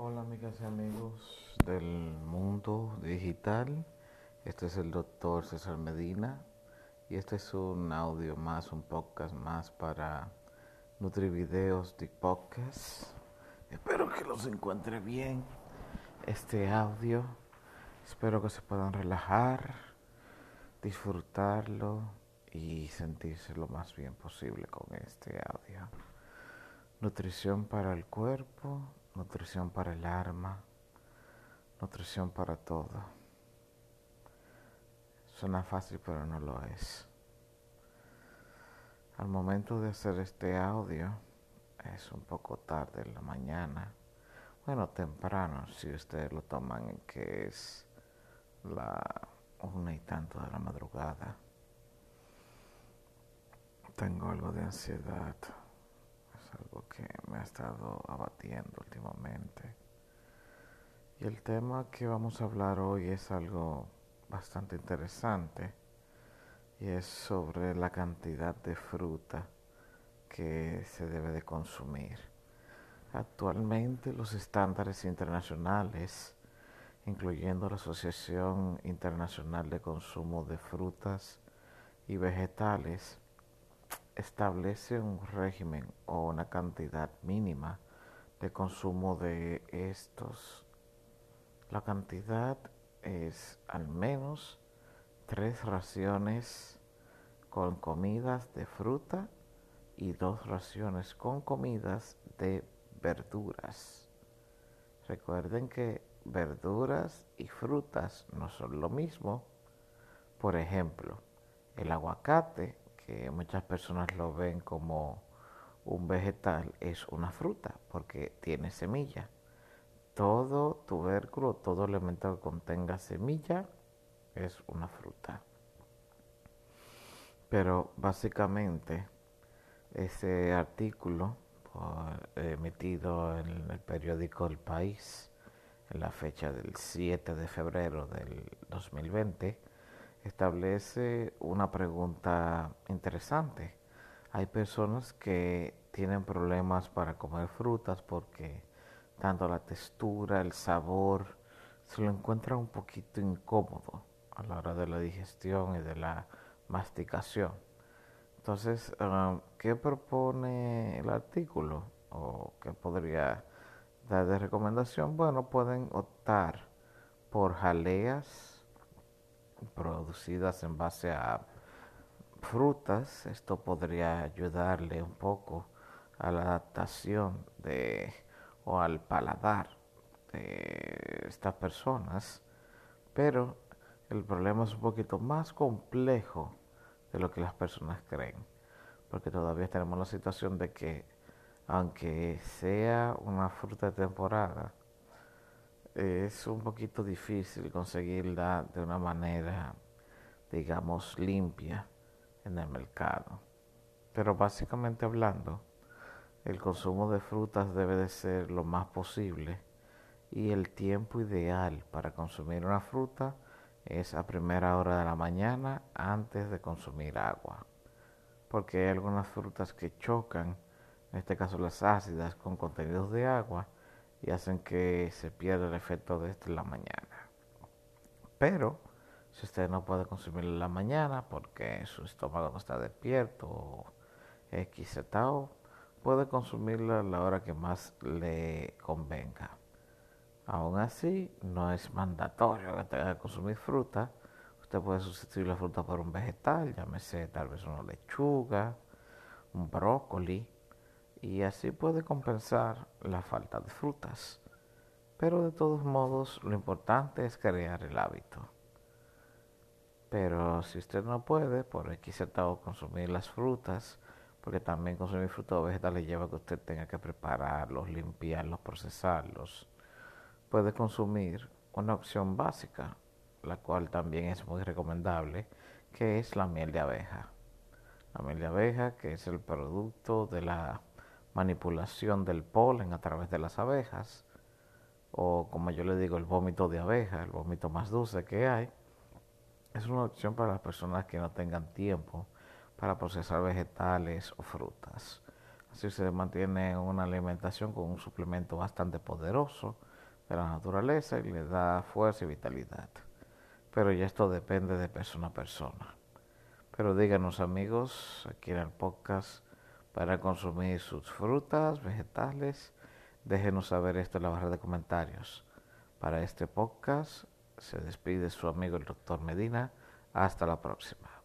Hola amigas y amigos del mundo digital. Este es el doctor César Medina y este es un audio más, un podcast más para Nutrivideos de Podcast. Espero que los encuentre bien este audio. Espero que se puedan relajar, disfrutarlo y sentirse lo más bien posible con este audio. Nutrición para el cuerpo nutrición para el alma, nutrición para todo. Suena fácil, pero no lo es. Al momento de hacer este audio, es un poco tarde en la mañana. Bueno, temprano, si ustedes lo toman en que es la una y tanto de la madrugada. Tengo algo de ansiedad algo que me ha estado abatiendo últimamente. Y el tema que vamos a hablar hoy es algo bastante interesante y es sobre la cantidad de fruta que se debe de consumir. Actualmente los estándares internacionales, incluyendo la Asociación Internacional de Consumo de Frutas y Vegetales, establece un régimen o una cantidad mínima de consumo de estos. La cantidad es al menos tres raciones con comidas de fruta y dos raciones con comidas de verduras. Recuerden que verduras y frutas no son lo mismo. Por ejemplo, el aguacate que muchas personas lo ven como un vegetal, es una fruta porque tiene semilla. Todo tubérculo, todo elemento que contenga semilla es una fruta. Pero básicamente ese artículo emitido en el periódico El País en la fecha del 7 de febrero del 2020 establece una pregunta interesante. Hay personas que tienen problemas para comer frutas porque tanto la textura, el sabor, se lo encuentran un poquito incómodo a la hora de la digestión y de la masticación. Entonces, um, ¿qué propone el artículo? ¿O qué podría dar de recomendación? Bueno, pueden optar por jaleas producidas en base a frutas, esto podría ayudarle un poco a la adaptación de o al paladar de estas personas, pero el problema es un poquito más complejo de lo que las personas creen, porque todavía tenemos la situación de que aunque sea una fruta de temporada, es un poquito difícil conseguirla de una manera, digamos, limpia en el mercado. Pero básicamente hablando, el consumo de frutas debe de ser lo más posible y el tiempo ideal para consumir una fruta es a primera hora de la mañana antes de consumir agua. Porque hay algunas frutas que chocan, en este caso las ácidas, con contenidos de agua y hacen que se pierda el efecto de esto en la mañana. Pero si usted no puede consumirlo en la mañana porque su estómago no está despierto o X puede consumirlo a la hora que más le convenga. Aún así, no es mandatorio que tenga que consumir fruta. Usted puede sustituir la fruta por un vegetal, llámese tal vez una lechuga, un brócoli, y así puede compensar la falta de frutas. Pero de todos modos lo importante es crear el hábito. Pero si usted no puede, por X consumir las frutas, porque también consumir frutas o vegetales lleva que usted tenga que prepararlos, limpiarlos, procesarlos, puede consumir una opción básica, la cual también es muy recomendable, que es la miel de abeja. La miel de abeja, que es el producto de la manipulación del polen a través de las abejas, o como yo le digo, el vómito de abeja, el vómito más dulce que hay, es una opción para las personas que no tengan tiempo para procesar vegetales o frutas. Así se mantiene una alimentación con un suplemento bastante poderoso de la naturaleza y le da fuerza y vitalidad. Pero ya esto depende de persona a persona. Pero díganos amigos, aquí en el podcast, para consumir sus frutas, vegetales, déjenos saber esto en la barra de comentarios. Para este podcast se despide su amigo el doctor Medina. Hasta la próxima.